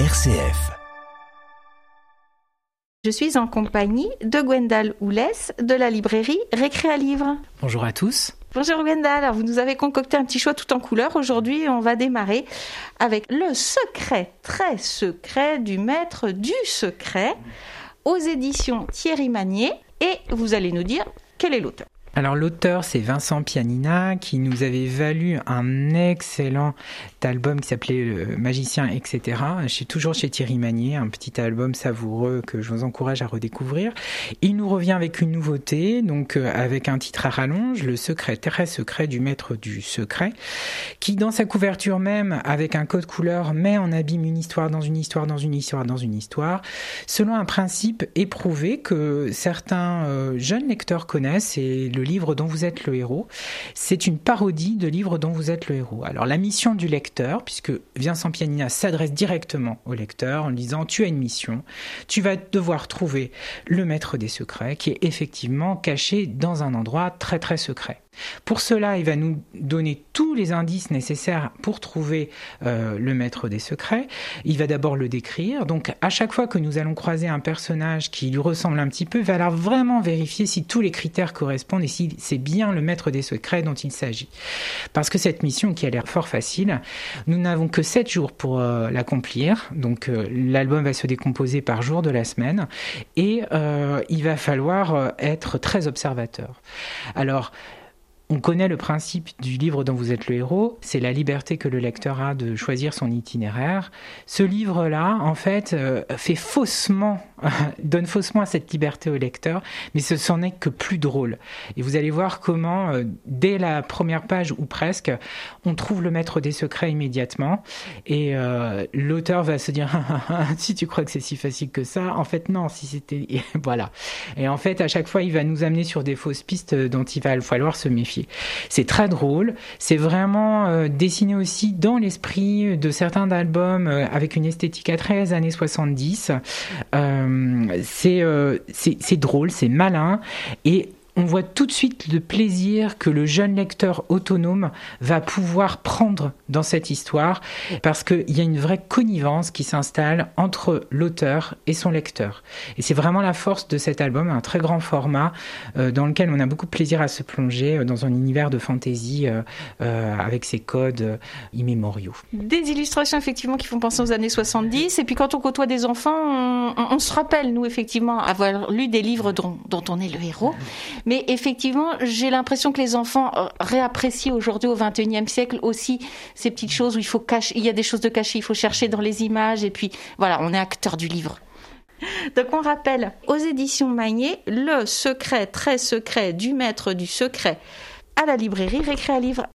RCF. Je suis en compagnie de Gwendal Oulès de la librairie Récré à Livre. Bonjour à tous. Bonjour Gwendal, Alors, vous nous avez concocté un petit choix tout en couleur. Aujourd'hui, on va démarrer avec le secret, très secret du maître du secret aux éditions Thierry Magnier. Et vous allez nous dire quel est l'auteur. Alors l'auteur c'est Vincent Pianina qui nous avait valu un excellent album qui s'appelait Le Magicien etc. Suis toujours chez Thierry Magnier, un petit album savoureux que je vous encourage à redécouvrir. Il nous revient avec une nouveauté, donc euh, avec un titre à rallonge, Le secret très secret du maître du secret, qui dans sa couverture même avec un code couleur met en abîme une histoire dans une histoire dans une histoire dans une histoire, selon un principe éprouvé que certains euh, jeunes lecteurs connaissent et le livre dont vous êtes le héros, c'est une parodie de livre dont vous êtes le héros. Alors la mission du lecteur, puisque Vincent Pianina s'adresse directement au lecteur en disant tu as une mission, tu vas devoir trouver le maître des secrets qui est effectivement caché dans un endroit très très secret. Pour cela, il va nous donner tous les indices nécessaires pour trouver euh, le maître des secrets. Il va d'abord le décrire. Donc, à chaque fois que nous allons croiser un personnage qui lui ressemble un petit peu, il va alors vraiment vérifier si tous les critères correspondent et c'est bien le maître des secrets dont il s'agit. Parce que cette mission, qui a l'air fort facile, nous n'avons que 7 jours pour euh, l'accomplir. Donc, euh, l'album va se décomposer par jour de la semaine et il va falloir être très observateur. Alors, on connaît le principe du livre dont vous êtes le héros, c'est la liberté que le lecteur a de choisir son itinéraire. Ce livre-là, en fait, euh, fait faussement, donne faussement cette liberté au lecteur, mais ce s'en est que plus drôle. Et vous allez voir comment, euh, dès la première page ou presque, on trouve le maître des secrets immédiatement, et euh, l'auteur va se dire si tu crois que c'est si facile que ça, en fait non, si c'était voilà. Et en fait, à chaque fois, il va nous amener sur des fausses pistes dont il va falloir se méfier. C'est très drôle, c'est vraiment euh, dessiné aussi dans l'esprit de certains albums avec une esthétique à 13 années 70. Euh, c'est drôle, c'est malin et on voit tout de suite le plaisir que le jeune lecteur autonome va pouvoir prendre dans cette histoire parce qu'il y a une vraie connivence qui s'installe entre l'auteur et son lecteur. Et c'est vraiment la force de cet album, un très grand format euh, dans lequel on a beaucoup de plaisir à se plonger euh, dans un univers de fantaisie euh, avec ses codes immémoriaux. Des illustrations effectivement qui font penser aux années 70 et puis quand on côtoie des enfants, on, se rappelle nous effectivement avoir lu des livres dont on est le héros. Mais effectivement, j'ai l'impression que les enfants euh, réapprécient aujourd'hui au XXIe siècle aussi ces petites choses où il faut cacher, il y a des choses de cachées, il faut chercher dans les images et puis voilà, on est acteur du livre. Donc on rappelle aux éditions Magnier le secret très secret du maître du secret à la librairie Récré à Livre.